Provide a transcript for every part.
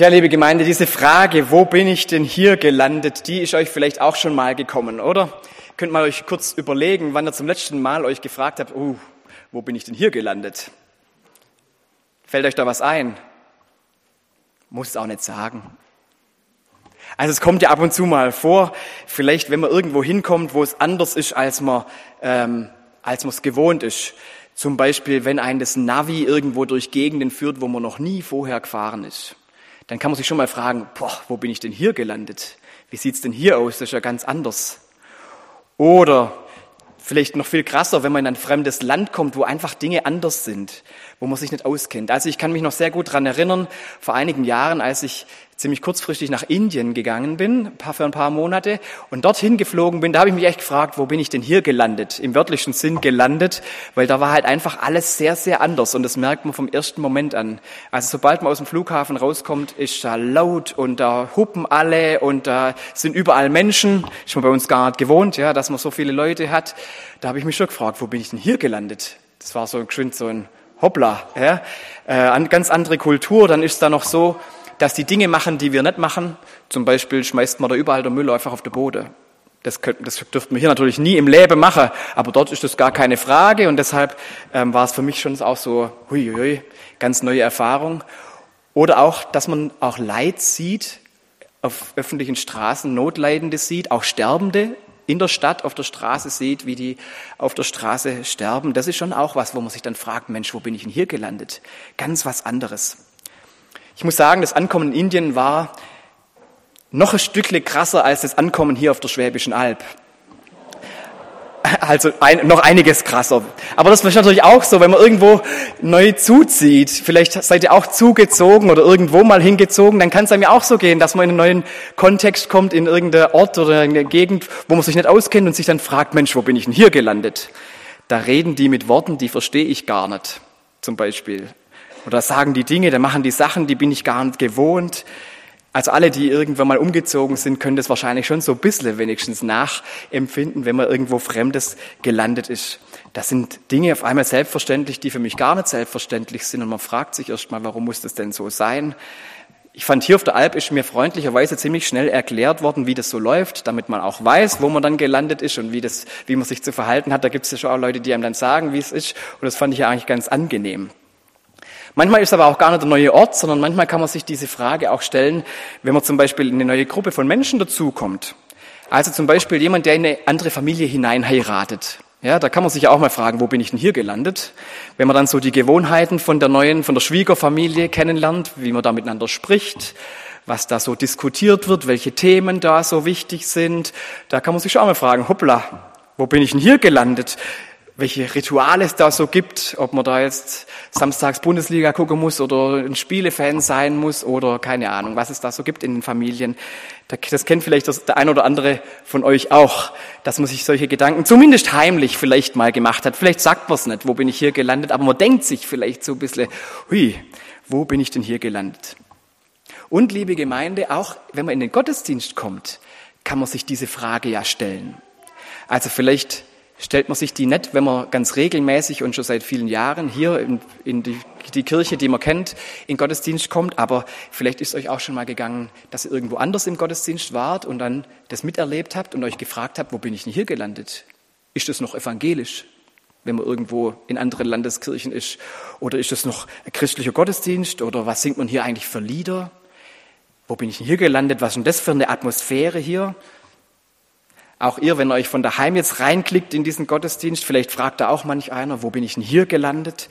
Ja, liebe Gemeinde, diese Frage, wo bin ich denn hier gelandet, die ist euch vielleicht auch schon mal gekommen, oder? Könnt mal euch kurz überlegen, wann ihr zum letzten Mal euch gefragt habt, uh, wo bin ich denn hier gelandet? Fällt euch da was ein? Muss es auch nicht sagen. Also es kommt ja ab und zu mal vor, vielleicht wenn man irgendwo hinkommt, wo es anders ist, als man ähm, als man es gewohnt ist. Zum Beispiel, wenn ein das Navi irgendwo durch Gegenden führt, wo man noch nie vorher gefahren ist dann kann man sich schon mal fragen, boah, wo bin ich denn hier gelandet? Wie sieht's denn hier aus? Das ist ja ganz anders. Oder vielleicht noch viel krasser, wenn man in ein fremdes Land kommt, wo einfach Dinge anders sind, wo man sich nicht auskennt. Also ich kann mich noch sehr gut dran erinnern, vor einigen Jahren, als ich ziemlich kurzfristig nach Indien gegangen bin, für ein paar Monate, und dorthin geflogen bin, da habe ich mich echt gefragt, wo bin ich denn hier gelandet? Im wörtlichen Sinn gelandet, weil da war halt einfach alles sehr, sehr anders und das merkt man vom ersten Moment an. Also sobald man aus dem Flughafen rauskommt, ist da laut und da hupen alle und da sind überall Menschen. Ist man bei uns gar nicht gewohnt, ja, dass man so viele Leute hat. Da habe ich mich schon gefragt, wo bin ich denn hier gelandet? Das war so geschwind so ein Hoppla, ja, äh, ganz andere Kultur. Dann ist da noch so, dass die Dinge machen, die wir nicht machen. Zum Beispiel schmeißt man da überall der Müll einfach auf den Boden. Das, könnten, das dürften wir hier natürlich nie im Leben machen, aber dort ist das gar keine Frage und deshalb ähm, war es für mich schon auch so, hui, hui, ganz neue Erfahrung. Oder auch, dass man auch Leid sieht auf öffentlichen Straßen, Notleidende sieht, auch Sterbende in der Stadt auf der Straße sieht, wie die auf der Straße sterben. Das ist schon auch was, wo man sich dann fragt, Mensch, wo bin ich denn hier gelandet? Ganz was anderes. Ich muss sagen, das Ankommen in Indien war noch ein Stückchen krasser als das Ankommen hier auf der Schwäbischen Alb. Also ein, noch einiges krasser. Aber das ist natürlich auch so, wenn man irgendwo neu zuzieht, vielleicht seid ihr auch zugezogen oder irgendwo mal hingezogen, dann kann es einem ja auch so gehen, dass man in einen neuen Kontext kommt, in irgendeiner Ort oder in der Gegend, wo man sich nicht auskennt und sich dann fragt, Mensch, wo bin ich denn hier gelandet? Da reden die mit Worten, die verstehe ich gar nicht, zum Beispiel. Oder sagen die Dinge, dann machen die Sachen, die bin ich gar nicht gewohnt. Also alle, die irgendwann mal umgezogen sind, können das wahrscheinlich schon so ein bisschen wenigstens nachempfinden, wenn man irgendwo Fremdes gelandet ist. Das sind Dinge auf einmal selbstverständlich, die für mich gar nicht selbstverständlich sind. Und man fragt sich erst mal, warum muss das denn so sein? Ich fand hier auf der Alp ist mir freundlicherweise ziemlich schnell erklärt worden, wie das so läuft, damit man auch weiß, wo man dann gelandet ist und wie, das, wie man sich zu verhalten hat. Da gibt es ja schon auch Leute, die einem dann sagen, wie es ist. Und das fand ich ja eigentlich ganz angenehm. Manchmal ist aber auch gar nicht der neue Ort, sondern manchmal kann man sich diese Frage auch stellen, wenn man zum Beispiel in eine neue Gruppe von Menschen dazukommt. Also zum Beispiel jemand, der in eine andere Familie hinein heiratet. Ja, da kann man sich ja auch mal fragen, wo bin ich denn hier gelandet? Wenn man dann so die Gewohnheiten von der neuen, von der Schwiegerfamilie kennenlernt, wie man da miteinander spricht, was da so diskutiert wird, welche Themen da so wichtig sind, da kann man sich schon auch mal fragen, hoppla, wo bin ich denn hier gelandet? Welche Rituale es da so gibt, ob man da jetzt samstags Bundesliga gucken muss oder ein Spielefan sein muss oder keine Ahnung, was es da so gibt in den Familien. Das kennt vielleicht der ein oder andere von euch auch, dass man sich solche Gedanken zumindest heimlich vielleicht mal gemacht hat. Vielleicht sagt man es nicht, wo bin ich hier gelandet, aber man denkt sich vielleicht so ein bisschen, hui, wo bin ich denn hier gelandet? Und liebe Gemeinde, auch wenn man in den Gottesdienst kommt, kann man sich diese Frage ja stellen. Also vielleicht stellt man sich die nicht, wenn man ganz regelmäßig und schon seit vielen Jahren hier in, in die, die, Kirche, die man kennt, in Gottesdienst kommt, aber vielleicht ist euch auch schon mal gegangen, dass ihr irgendwo anders im Gottesdienst wart und dann das miterlebt habt und euch gefragt habt, wo bin ich denn hier gelandet? Ist das noch evangelisch, wenn man irgendwo in anderen Landeskirchen ist? Oder ist das noch ein christlicher Gottesdienst? Oder was singt man hier eigentlich für Lieder? Wo bin ich denn hier gelandet? Was ist denn das für eine Atmosphäre hier? Auch ihr, wenn ihr euch von daheim jetzt reinklickt in diesen Gottesdienst, vielleicht fragt da auch manch einer, wo bin ich denn hier gelandet?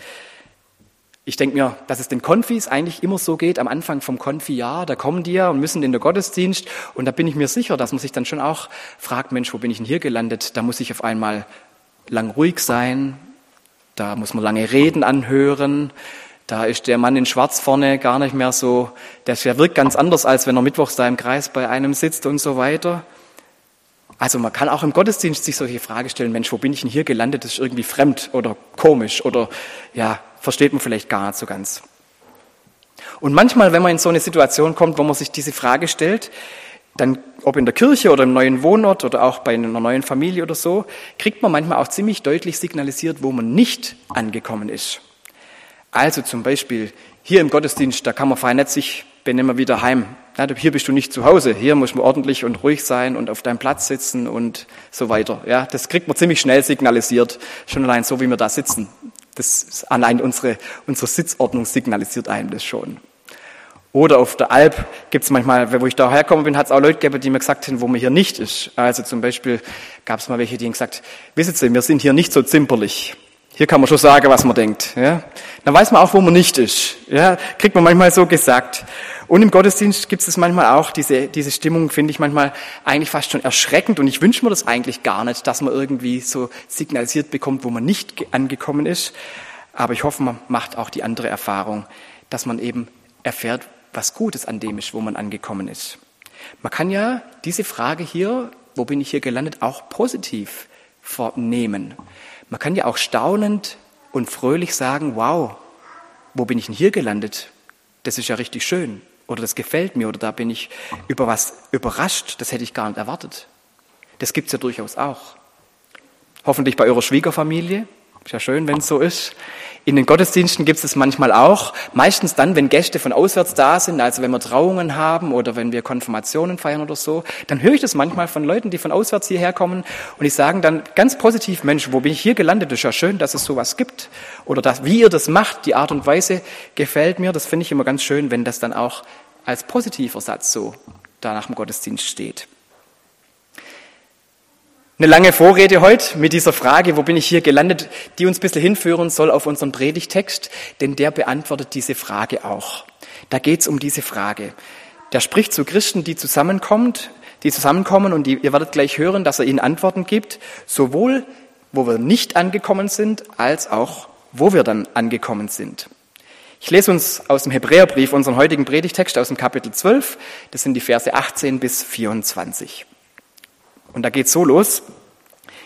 Ich denke mir, dass es den Konfis eigentlich immer so geht, am Anfang vom Konfi-Jahr, da kommen die ja und müssen in den Gottesdienst und da bin ich mir sicher, dass man sich dann schon auch fragt, Mensch, wo bin ich denn hier gelandet? Da muss ich auf einmal lang ruhig sein, da muss man lange Reden anhören, da ist der Mann in Schwarz vorne gar nicht mehr so, der wirkt ganz anders, als wenn er mittwochs da im Kreis bei einem sitzt und so weiter. Also man kann auch im Gottesdienst sich solche Fragen stellen, Mensch, wo bin ich denn hier gelandet? Das ist irgendwie fremd oder komisch oder ja, versteht man vielleicht gar nicht so ganz. Und manchmal, wenn man in so eine Situation kommt, wo man sich diese Frage stellt, dann, ob in der Kirche oder im neuen Wohnort oder auch bei einer neuen Familie oder so, kriegt man manchmal auch ziemlich deutlich signalisiert, wo man nicht angekommen ist. Also zum Beispiel hier im Gottesdienst, da kann man fein nicht sich bin immer wieder heim. Ja, hier bist du nicht zu Hause. Hier muss man ordentlich und ruhig sein und auf deinem Platz sitzen und so weiter. Ja, das kriegt man ziemlich schnell signalisiert. Schon allein so, wie wir da sitzen. Das allein unsere, unsere Sitzordnung signalisiert einem das schon. Oder auf der Alp gibt es manchmal, wo ich da herkomme bin, hat es auch Leute gegeben, die mir gesagt haben, wo man hier nicht ist. Also zum Beispiel gab es mal welche, die haben gesagt, wissen Sie, wir sind hier nicht so zimperlich. Hier kann man schon sagen, was man denkt. Ja? Dann weiß man auch, wo man nicht ist. Ja? Kriegt man manchmal so gesagt. Und im Gottesdienst gibt es manchmal auch, diese, diese Stimmung finde ich manchmal eigentlich fast schon erschreckend. Und ich wünsche mir das eigentlich gar nicht, dass man irgendwie so signalisiert bekommt, wo man nicht angekommen ist. Aber ich hoffe, man macht auch die andere Erfahrung, dass man eben erfährt, was Gutes an dem ist, wo man angekommen ist. Man kann ja diese Frage hier, wo bin ich hier gelandet, auch positiv vornehmen. Man kann ja auch staunend und fröhlich sagen, wow, wo bin ich denn hier gelandet? Das ist ja richtig schön. Oder das gefällt mir. Oder da bin ich über was überrascht. Das hätte ich gar nicht erwartet. Das gibt es ja durchaus auch. Hoffentlich bei eurer Schwiegerfamilie. Ist ja schön, wenn es so ist. In den Gottesdiensten gibt es es manchmal auch. Meistens dann, wenn Gäste von auswärts da sind, also wenn wir Trauungen haben oder wenn wir Konfirmationen feiern oder so, dann höre ich das manchmal von Leuten, die von auswärts hierher kommen und die sagen dann ganz positiv, Mensch, wo bin ich hier gelandet? Ist ja schön, dass es sowas gibt. Oder dass, wie ihr das macht, die Art und Weise gefällt mir. Das finde ich immer ganz schön, wenn das dann auch als positiver Satz so da nach dem Gottesdienst steht. Eine lange Vorrede heute mit dieser Frage, wo bin ich hier gelandet, die uns ein bisschen hinführen soll auf unseren Predigtext, denn der beantwortet diese Frage auch. Da geht es um diese Frage. Der spricht zu Christen, die zusammenkommt, die zusammenkommen und die, ihr werdet gleich hören, dass er ihnen Antworten gibt, sowohl wo wir nicht angekommen sind, als auch wo wir dann angekommen sind. Ich lese uns aus dem Hebräerbrief unseren heutigen Predigtext aus dem Kapitel 12, das sind die Verse 18 bis 24. Und da geht so los.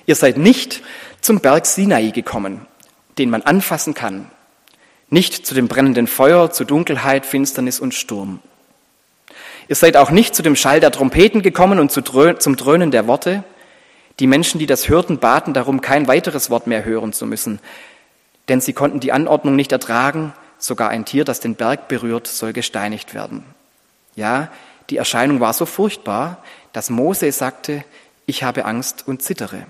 Ihr seid nicht zum Berg Sinai gekommen, den man anfassen kann, nicht zu dem brennenden Feuer, zu Dunkelheit, Finsternis und Sturm. Ihr seid auch nicht zu dem Schall der Trompeten gekommen und zum Dröhnen der Worte. Die Menschen, die das hörten, baten darum, kein weiteres Wort mehr hören zu müssen, denn sie konnten die Anordnung nicht ertragen, sogar ein Tier, das den Berg berührt, soll gesteinigt werden. Ja, die Erscheinung war so furchtbar, dass Mose sagte, ich habe Angst und zittere.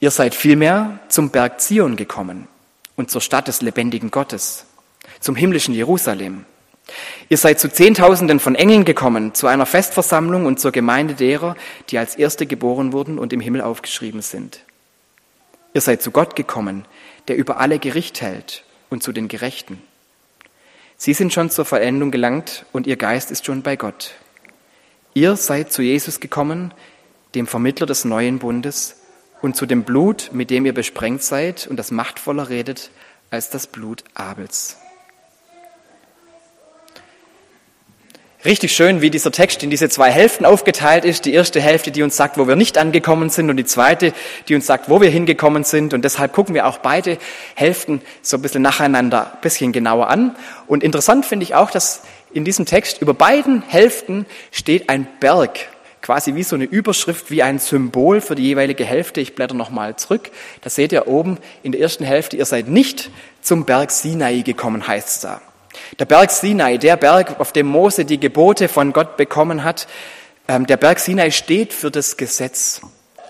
Ihr seid vielmehr zum Berg Zion gekommen und zur Stadt des lebendigen Gottes, zum himmlischen Jerusalem. Ihr seid zu Zehntausenden von Engeln gekommen, zu einer Festversammlung und zur Gemeinde derer, die als Erste geboren wurden und im Himmel aufgeschrieben sind. Ihr seid zu Gott gekommen, der über alle Gericht hält und zu den Gerechten. Sie sind schon zur Vollendung gelangt und ihr Geist ist schon bei Gott. Ihr seid zu Jesus gekommen, dem Vermittler des neuen Bundes, und zu dem Blut, mit dem ihr besprengt seid und das machtvoller redet als das Blut Abels. Richtig schön, wie dieser Text in diese zwei Hälften aufgeteilt ist. Die erste Hälfte, die uns sagt, wo wir nicht angekommen sind, und die zweite, die uns sagt, wo wir hingekommen sind. Und deshalb gucken wir auch beide Hälften so ein bisschen nacheinander, ein bisschen genauer an. Und interessant finde ich auch, dass in diesem Text über beiden Hälften steht ein Berg, quasi wie so eine Überschrift, wie ein Symbol für die jeweilige Hälfte. Ich blätter nochmal zurück. Da seht ihr oben in der ersten Hälfte, ihr seid nicht zum Berg Sinai gekommen, heißt es da. Der Berg Sinai, der Berg, auf dem Mose die Gebote von Gott bekommen hat, ähm, der Berg Sinai steht für das Gesetz.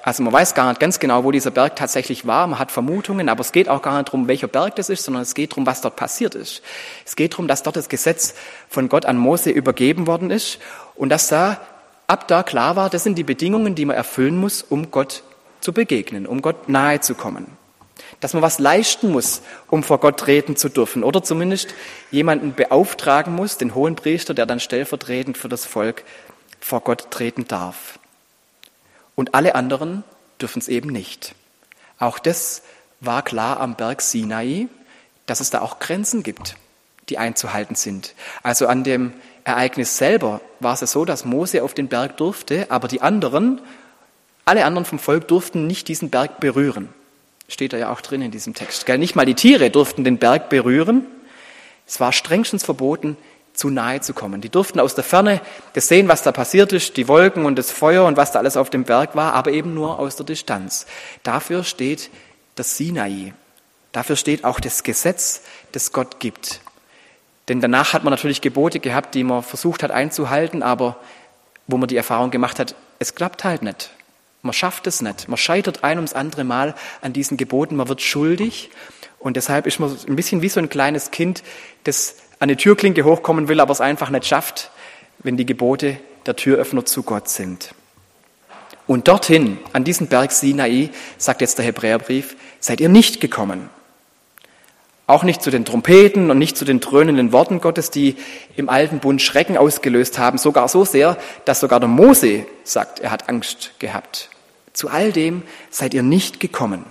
Also man weiß gar nicht ganz genau, wo dieser Berg tatsächlich war. Man hat Vermutungen, aber es geht auch gar nicht darum, welcher Berg das ist, sondern es geht darum, was dort passiert ist. Es geht darum, dass dort das Gesetz von Gott an Mose übergeben worden ist und dass da ab da klar war, das sind die Bedingungen, die man erfüllen muss, um Gott zu begegnen, um Gott nahe zu kommen dass man was leisten muss, um vor Gott treten zu dürfen oder zumindest jemanden beauftragen muss, den hohen Priester, der dann stellvertretend für das Volk vor Gott treten darf. Und alle anderen dürfen es eben nicht. Auch das war klar am Berg Sinai, dass es da auch Grenzen gibt, die einzuhalten sind. Also an dem Ereignis selber war es so, dass Mose auf den Berg durfte, aber die anderen, alle anderen vom Volk durften nicht diesen Berg berühren. Steht da ja auch drin in diesem Text. Nicht mal die Tiere durften den Berg berühren. Es war strengstens verboten, zu nahe zu kommen. Die durften aus der Ferne das sehen, was da passiert ist, die Wolken und das Feuer und was da alles auf dem Berg war, aber eben nur aus der Distanz. Dafür steht das Sinai. Dafür steht auch das Gesetz, das Gott gibt. Denn danach hat man natürlich Gebote gehabt, die man versucht hat einzuhalten, aber wo man die Erfahrung gemacht hat, es klappt halt nicht. Man schafft es nicht. Man scheitert ein ums andere Mal an diesen Geboten. Man wird schuldig. Und deshalb ist man ein bisschen wie so ein kleines Kind, das an die Türklinke hochkommen will, aber es einfach nicht schafft, wenn die Gebote der Türöffner zu Gott sind. Und dorthin, an diesen Berg Sinai, sagt jetzt der Hebräerbrief, seid ihr nicht gekommen. Auch nicht zu den Trompeten und nicht zu den dröhnenden Worten Gottes, die im alten Bund Schrecken ausgelöst haben, sogar so sehr, dass sogar der Mose sagt, er hat Angst gehabt. Zu all dem seid ihr nicht gekommen.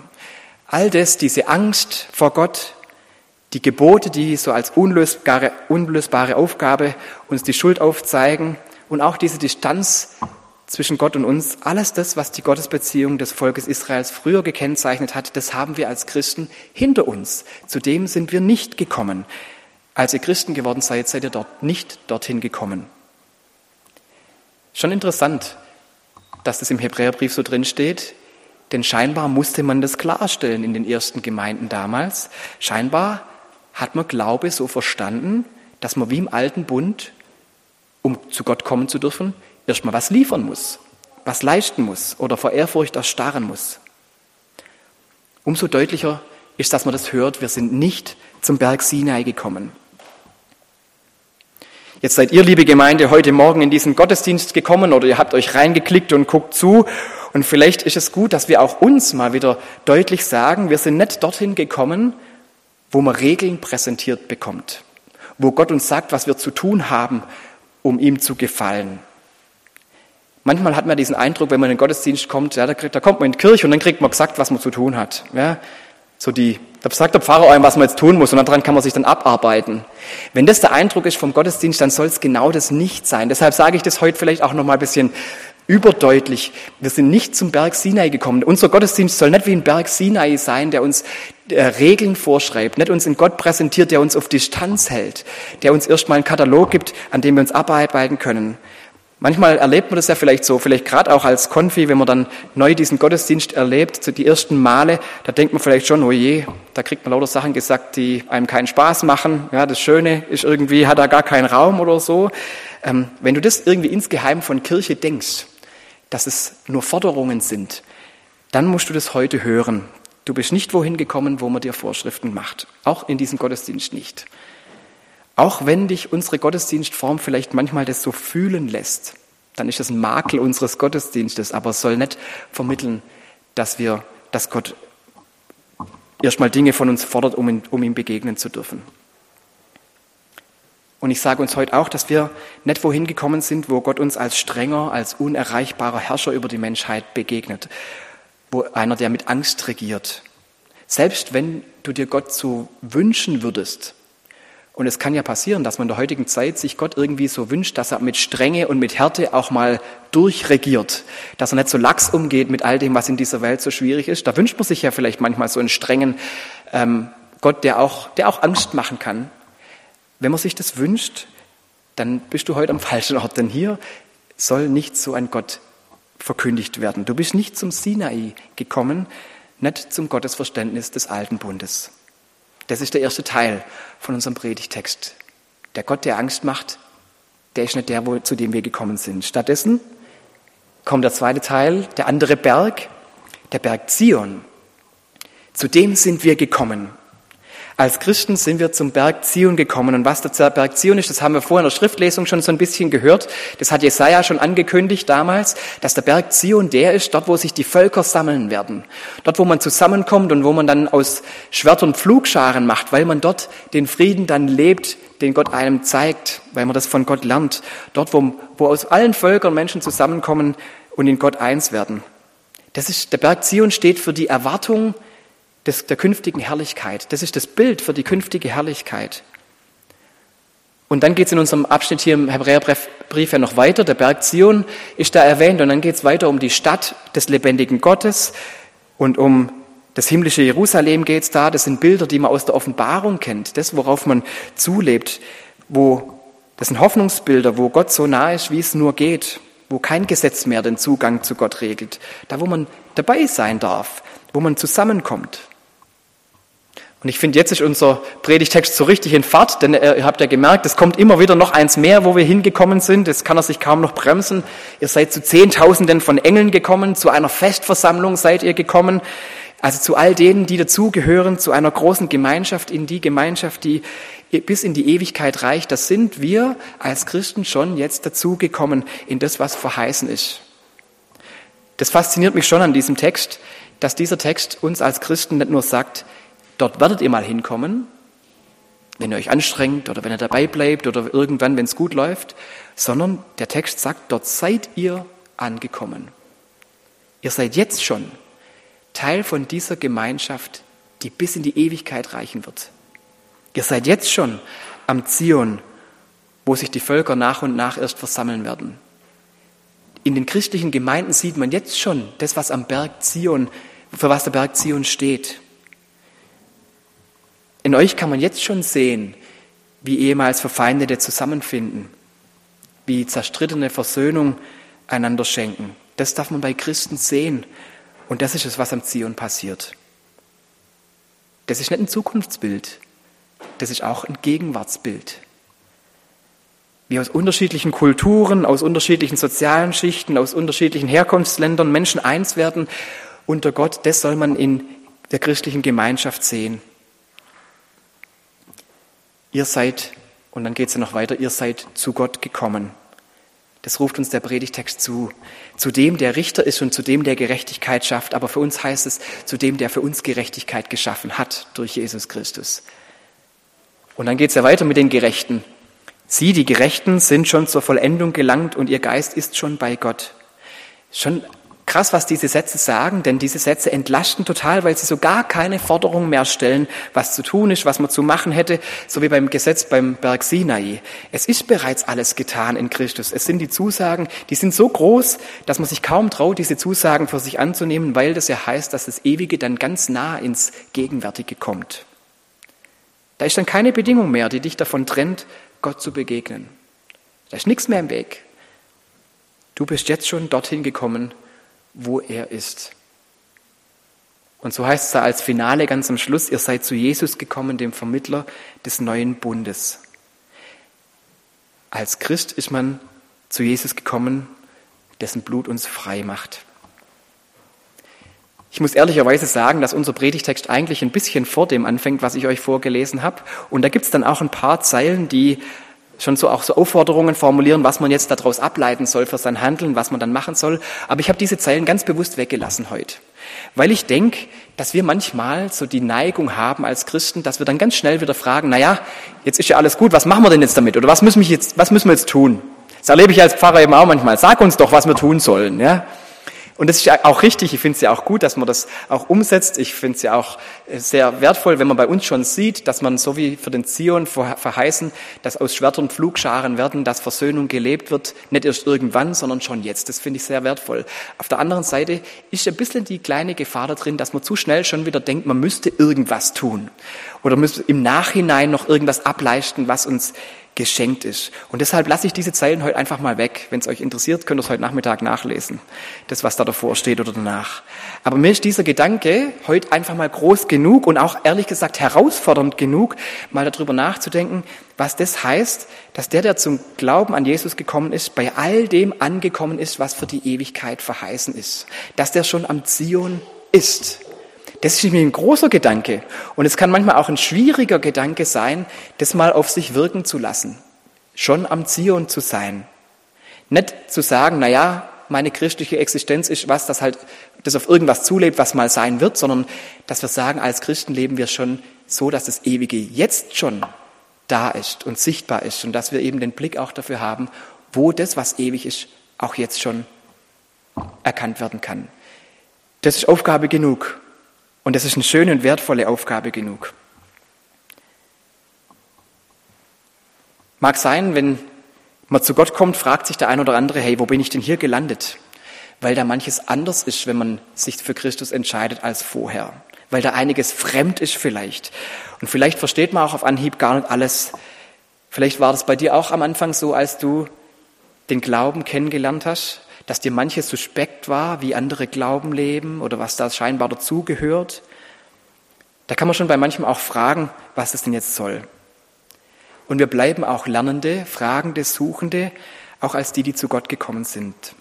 All das, diese Angst vor Gott, die Gebote, die so als unlösbare, unlösbare Aufgabe uns die Schuld aufzeigen und auch diese Distanz zwischen Gott und uns, alles das, was die Gottesbeziehung des Volkes Israels früher gekennzeichnet hat, das haben wir als Christen hinter uns. Zu dem sind wir nicht gekommen. Als ihr Christen geworden seid, seid ihr dort nicht dorthin gekommen. Schon interessant, dass das im Hebräerbrief so drin steht, denn scheinbar musste man das klarstellen in den ersten Gemeinden damals. Scheinbar hat man Glaube so verstanden, dass man wie im alten Bund, um zu Gott kommen zu dürfen, erstmal was liefern muss, was leisten muss oder vor Ehrfurcht erstarren muss. Umso deutlicher ist, dass man das hört, wir sind nicht zum Berg Sinai gekommen. Jetzt seid ihr, liebe Gemeinde, heute Morgen in diesen Gottesdienst gekommen oder ihr habt euch reingeklickt und guckt zu. Und vielleicht ist es gut, dass wir auch uns mal wieder deutlich sagen, wir sind nicht dorthin gekommen, wo man Regeln präsentiert bekommt, wo Gott uns sagt, was wir zu tun haben, um ihm zu gefallen. Manchmal hat man diesen Eindruck, wenn man in den Gottesdienst kommt, ja, da, kriegt, da kommt man in die Kirche und dann kriegt man gesagt, was man zu tun hat. Ja, so die, da sagt der Pfarrer einem, was man jetzt tun muss und daran kann man sich dann abarbeiten. Wenn das der Eindruck ist vom Gottesdienst, dann soll es genau das nicht sein. Deshalb sage ich das heute vielleicht auch noch mal ein bisschen überdeutlich. Wir sind nicht zum Berg Sinai gekommen. Unser Gottesdienst soll nicht wie ein Berg Sinai sein, der uns äh, Regeln vorschreibt, nicht uns in Gott präsentiert, der uns auf Distanz hält, der uns erstmal einen Katalog gibt, an dem wir uns abarbeiten können. Manchmal erlebt man das ja vielleicht so, vielleicht gerade auch als Konfi, wenn man dann neu diesen Gottesdienst erlebt, so die ersten Male, da denkt man vielleicht schon, oh je, da kriegt man lauter Sachen gesagt, die einem keinen Spaß machen. Ja, das Schöne ist irgendwie, hat da gar keinen Raum oder so. Ähm, wenn du das irgendwie insgeheim von Kirche denkst, dass es nur Forderungen sind, dann musst du das heute hören. Du bist nicht wohin gekommen, wo man dir Vorschriften macht. Auch in diesem Gottesdienst nicht. Auch wenn dich unsere Gottesdienstform vielleicht manchmal das so fühlen lässt, dann ist das ein Makel unseres Gottesdienstes, aber es soll nicht vermitteln, dass wir, dass Gott erstmal Dinge von uns fordert, um, ihn, um ihm begegnen zu dürfen. Und ich sage uns heute auch, dass wir nicht wohin gekommen sind, wo Gott uns als strenger, als unerreichbarer Herrscher über die Menschheit begegnet, wo einer, der mit Angst regiert. Selbst wenn du dir Gott so wünschen würdest, und es kann ja passieren, dass man in der heutigen Zeit sich Gott irgendwie so wünscht, dass er mit Strenge und mit Härte auch mal durchregiert, dass er nicht so lax umgeht mit all dem, was in dieser Welt so schwierig ist. Da wünscht man sich ja vielleicht manchmal so einen strengen ähm, Gott, der auch, der auch Angst machen kann. Wenn man sich das wünscht, dann bist du heute am falschen Ort, denn hier soll nicht so ein Gott verkündigt werden. Du bist nicht zum Sinai gekommen, nicht zum Gottesverständnis des alten Bundes. Das ist der erste Teil von unserem Predigtext. Der Gott, der Angst macht, der ist nicht der, zu dem wir gekommen sind. Stattdessen kommt der zweite Teil, der andere Berg, der Berg Zion. Zu dem sind wir gekommen. Als Christen sind wir zum Berg Zion gekommen. Und was der Berg Zion ist, das haben wir vorhin in der Schriftlesung schon so ein bisschen gehört. Das hat Jesaja schon angekündigt damals, dass der Berg Zion der ist, dort, wo sich die Völker sammeln werden. Dort, wo man zusammenkommt und wo man dann aus Schwert und Pflugscharen macht, weil man dort den Frieden dann lebt, den Gott einem zeigt, weil man das von Gott lernt. Dort, wo, wo aus allen Völkern Menschen zusammenkommen und in Gott eins werden. Das ist, der Berg Zion steht für die Erwartung, des, der künftigen Herrlichkeit. Das ist das Bild für die künftige Herrlichkeit. Und dann geht es in unserem Abschnitt hier im Hebräerbrief ja noch weiter. Der Berg Zion ist da erwähnt und dann geht es weiter um die Stadt des lebendigen Gottes und um das himmlische Jerusalem geht es da. Das sind Bilder, die man aus der Offenbarung kennt. Das, worauf man zulebt, wo das sind Hoffnungsbilder, wo Gott so nah ist, wie es nur geht, wo kein Gesetz mehr den Zugang zu Gott regelt, da wo man dabei sein darf, wo man zusammenkommt. Und ich finde, jetzt ist unser Predigtext so richtig in Fahrt, denn ihr habt ja gemerkt, es kommt immer wieder noch eins mehr, wo wir hingekommen sind. Es kann er sich kaum noch bremsen. Ihr seid zu Zehntausenden von Engeln gekommen, zu einer Festversammlung seid ihr gekommen. Also zu all denen, die dazugehören, zu einer großen Gemeinschaft, in die Gemeinschaft, die bis in die Ewigkeit reicht. Das sind wir als Christen schon jetzt dazugekommen in das, was verheißen ist. Das fasziniert mich schon an diesem Text, dass dieser Text uns als Christen nicht nur sagt, Dort werdet ihr mal hinkommen, wenn ihr euch anstrengt oder wenn ihr dabei bleibt oder irgendwann, wenn es gut läuft, sondern der Text sagt, dort seid ihr angekommen. Ihr seid jetzt schon Teil von dieser Gemeinschaft, die bis in die Ewigkeit reichen wird. Ihr seid jetzt schon am Zion, wo sich die Völker nach und nach erst versammeln werden. In den christlichen Gemeinden sieht man jetzt schon das, was am Berg Zion, für was der Berg Zion steht. In euch kann man jetzt schon sehen, wie ehemals Verfeindete zusammenfinden, wie zerstrittene Versöhnung einander schenken. Das darf man bei Christen sehen. Und das ist es, was am Zion passiert. Das ist nicht ein Zukunftsbild, das ist auch ein Gegenwartsbild. Wie aus unterschiedlichen Kulturen, aus unterschiedlichen sozialen Schichten, aus unterschiedlichen Herkunftsländern Menschen eins werden unter Gott, das soll man in der christlichen Gemeinschaft sehen. Ihr seid, und dann geht es ja noch weiter, ihr seid zu Gott gekommen. Das ruft uns der Predigtext zu. Zu dem, der Richter ist und zu dem, der Gerechtigkeit schafft. Aber für uns heißt es, zu dem, der für uns Gerechtigkeit geschaffen hat durch Jesus Christus. Und dann geht es ja weiter mit den Gerechten. Sie, die Gerechten, sind schon zur Vollendung gelangt und ihr Geist ist schon bei Gott. Schon krass, was diese Sätze sagen, denn diese Sätze entlasten total, weil sie so gar keine Forderung mehr stellen, was zu tun ist, was man zu machen hätte, so wie beim Gesetz beim Berg Sinai. Es ist bereits alles getan in Christus. Es sind die Zusagen, die sind so groß, dass man sich kaum traut, diese Zusagen für sich anzunehmen, weil das ja heißt, dass das Ewige dann ganz nah ins Gegenwärtige kommt. Da ist dann keine Bedingung mehr, die dich davon trennt, Gott zu begegnen. Da ist nichts mehr im Weg. Du bist jetzt schon dorthin gekommen, wo er ist. Und so heißt es da als Finale ganz am Schluss, ihr seid zu Jesus gekommen, dem Vermittler des neuen Bundes. Als Christ ist man zu Jesus gekommen, dessen Blut uns frei macht. Ich muss ehrlicherweise sagen, dass unser Predigtext eigentlich ein bisschen vor dem anfängt, was ich euch vorgelesen habe. Und da gibt es dann auch ein paar Zeilen, die schon so auch so Aufforderungen formulieren, was man jetzt daraus ableiten soll für sein Handeln, was man dann machen soll. Aber ich habe diese Zeilen ganz bewusst weggelassen heute, weil ich denke, dass wir manchmal so die Neigung haben als Christen, dass wir dann ganz schnell wieder fragen, na ja, jetzt ist ja alles gut, was machen wir denn jetzt damit? Oder was müssen wir jetzt, was müssen wir jetzt tun? Das erlebe ich als Pfarrer eben auch manchmal. Sag uns doch, was wir tun sollen, ja? Und das ist ja auch richtig. Ich finde es ja auch gut, dass man das auch umsetzt. Ich finde es ja auch äh, sehr wertvoll, wenn man bei uns schon sieht, dass man so wie für den Zion verheißen, dass aus Schwertern Pflugscharen werden, dass Versöhnung gelebt wird, nicht erst irgendwann, sondern schon jetzt. Das finde ich sehr wertvoll. Auf der anderen Seite ist ein bisschen die kleine Gefahr da drin, dass man zu schnell schon wieder denkt, man müsste irgendwas tun oder müsste im Nachhinein noch irgendwas ableisten, was uns geschenkt ist. Und deshalb lasse ich diese Zeilen heute einfach mal weg. Wenn es euch interessiert, könnt ihr es heute Nachmittag nachlesen. Das, was da davor steht oder danach. Aber mir ist dieser Gedanke heute einfach mal groß genug und auch ehrlich gesagt herausfordernd genug, mal darüber nachzudenken, was das heißt, dass der, der zum Glauben an Jesus gekommen ist, bei all dem angekommen ist, was für die Ewigkeit verheißen ist. Dass der schon am Zion ist. Das ist mir ein großer Gedanke. Und es kann manchmal auch ein schwieriger Gedanke sein, das mal auf sich wirken zu lassen. Schon am Zion zu sein. Nicht zu sagen, na ja, meine christliche Existenz ist was, das halt, das auf irgendwas zulebt, was mal sein wird, sondern dass wir sagen, als Christen leben wir schon so, dass das Ewige jetzt schon da ist und sichtbar ist und dass wir eben den Blick auch dafür haben, wo das, was ewig ist, auch jetzt schon erkannt werden kann. Das ist Aufgabe genug. Und das ist eine schöne und wertvolle Aufgabe genug. Mag sein, wenn man zu Gott kommt, fragt sich der ein oder andere, hey, wo bin ich denn hier gelandet? Weil da manches anders ist, wenn man sich für Christus entscheidet als vorher. Weil da einiges fremd ist vielleicht. Und vielleicht versteht man auch auf Anhieb gar nicht alles. Vielleicht war das bei dir auch am Anfang so, als du den Glauben kennengelernt hast dass dir manches suspekt war, wie andere Glauben leben oder was da scheinbar dazugehört. Da kann man schon bei manchem auch fragen, was es denn jetzt soll. Und wir bleiben auch Lernende, Fragende, Suchende, auch als die, die zu Gott gekommen sind.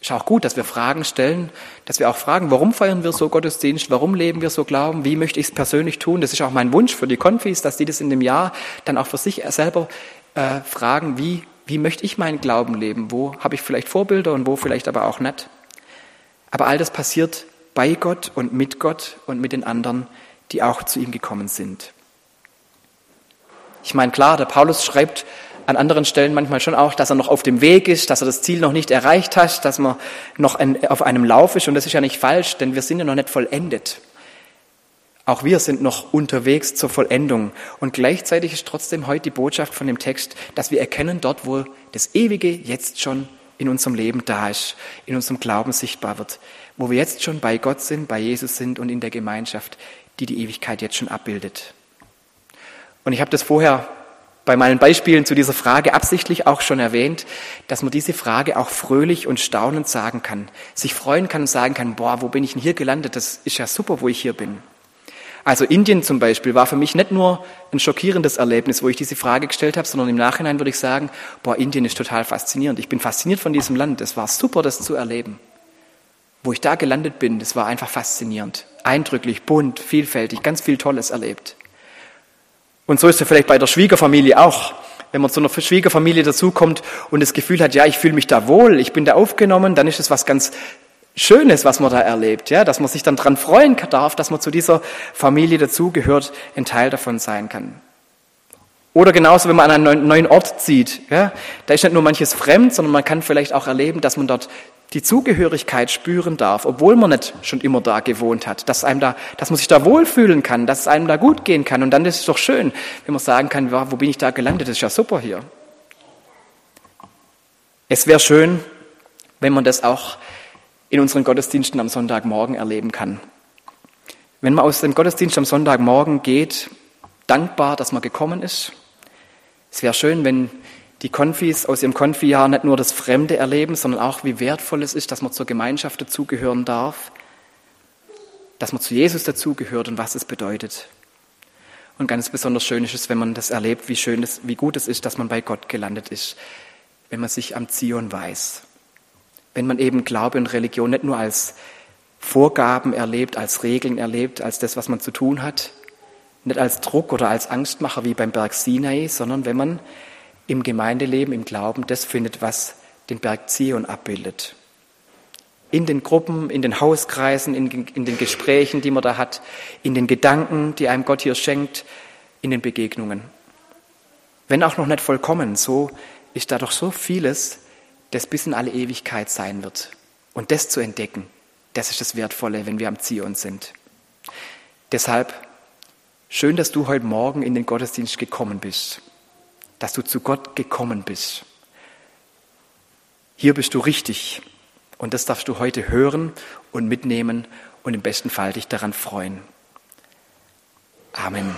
Ist auch gut, dass wir Fragen stellen, dass wir auch fragen, warum feiern wir so Gottesdienst, warum leben wir so Glauben, wie möchte ich es persönlich tun. Das ist auch mein Wunsch für die Konfis, dass die das in dem Jahr dann auch für sich selber äh, fragen, wie, wie möchte ich meinen Glauben leben, wo habe ich vielleicht Vorbilder und wo vielleicht aber auch nicht. Aber all das passiert bei Gott und mit Gott und mit den anderen, die auch zu ihm gekommen sind. Ich meine, klar, der Paulus schreibt an anderen Stellen manchmal schon auch, dass er noch auf dem Weg ist, dass er das Ziel noch nicht erreicht hat, dass man noch auf einem Lauf ist. Und das ist ja nicht falsch, denn wir sind ja noch nicht vollendet. Auch wir sind noch unterwegs zur Vollendung. Und gleichzeitig ist trotzdem heute die Botschaft von dem Text, dass wir erkennen dort, wo das Ewige jetzt schon in unserem Leben da ist, in unserem Glauben sichtbar wird, wo wir jetzt schon bei Gott sind, bei Jesus sind und in der Gemeinschaft, die die Ewigkeit jetzt schon abbildet. Und ich habe das vorher bei meinen Beispielen zu dieser Frage absichtlich auch schon erwähnt, dass man diese Frage auch fröhlich und staunend sagen kann, sich freuen kann und sagen kann, boah, wo bin ich denn hier gelandet? Das ist ja super, wo ich hier bin. Also Indien zum Beispiel war für mich nicht nur ein schockierendes Erlebnis, wo ich diese Frage gestellt habe, sondern im Nachhinein würde ich sagen, boah, Indien ist total faszinierend. Ich bin fasziniert von diesem Land. Es war super, das zu erleben. Wo ich da gelandet bin, das war einfach faszinierend. Eindrücklich, bunt, vielfältig, ganz viel Tolles erlebt. Und so ist es vielleicht bei der Schwiegerfamilie auch. Wenn man zu einer Schwiegerfamilie dazukommt und das Gefühl hat, ja, ich fühle mich da wohl, ich bin da aufgenommen, dann ist es was ganz Schönes, was man da erlebt, ja, dass man sich dann dran freuen darf, dass man zu dieser Familie dazugehört, ein Teil davon sein kann. Oder genauso, wenn man an einen neuen Ort zieht, ja, da ist nicht nur manches fremd, sondern man kann vielleicht auch erleben, dass man dort die Zugehörigkeit spüren darf, obwohl man nicht schon immer da gewohnt hat, dass, einem da, dass man sich da wohlfühlen kann, dass es einem da gut gehen kann. Und dann ist es doch schön, wenn man sagen kann, wo bin ich da gelandet, das ist ja super hier. Es wäre schön, wenn man das auch in unseren Gottesdiensten am Sonntagmorgen erleben kann. Wenn man aus dem Gottesdienst am Sonntagmorgen geht, dankbar, dass man gekommen ist. Es wäre schön, wenn die Konfis aus ihrem Konfi-Jahr nicht nur das Fremde erleben, sondern auch, wie wertvoll es ist, dass man zur Gemeinschaft dazugehören darf, dass man zu Jesus dazugehört und was es bedeutet. Und ganz besonders schön ist es, wenn man das erlebt, wie schön es, wie gut es ist, dass man bei Gott gelandet ist, wenn man sich am Zion weiß. Wenn man eben Glaube und Religion nicht nur als Vorgaben erlebt, als Regeln erlebt, als das, was man zu tun hat, nicht als Druck oder als Angstmacher wie beim Berg Sinai, sondern wenn man im Gemeindeleben, im Glauben das findet, was den Berg Zion abbildet. In den Gruppen, in den Hauskreisen, in, in den Gesprächen, die man da hat, in den Gedanken, die einem Gott hier schenkt, in den Begegnungen. Wenn auch noch nicht vollkommen, so ist da doch so vieles, das bis in alle Ewigkeit sein wird. Und das zu entdecken, das ist das Wertvolle, wenn wir am Zion sind. Deshalb schön, dass du heute Morgen in den Gottesdienst gekommen bist dass du zu Gott gekommen bist. Hier bist du richtig und das darfst du heute hören und mitnehmen und im besten Fall dich daran freuen. Amen.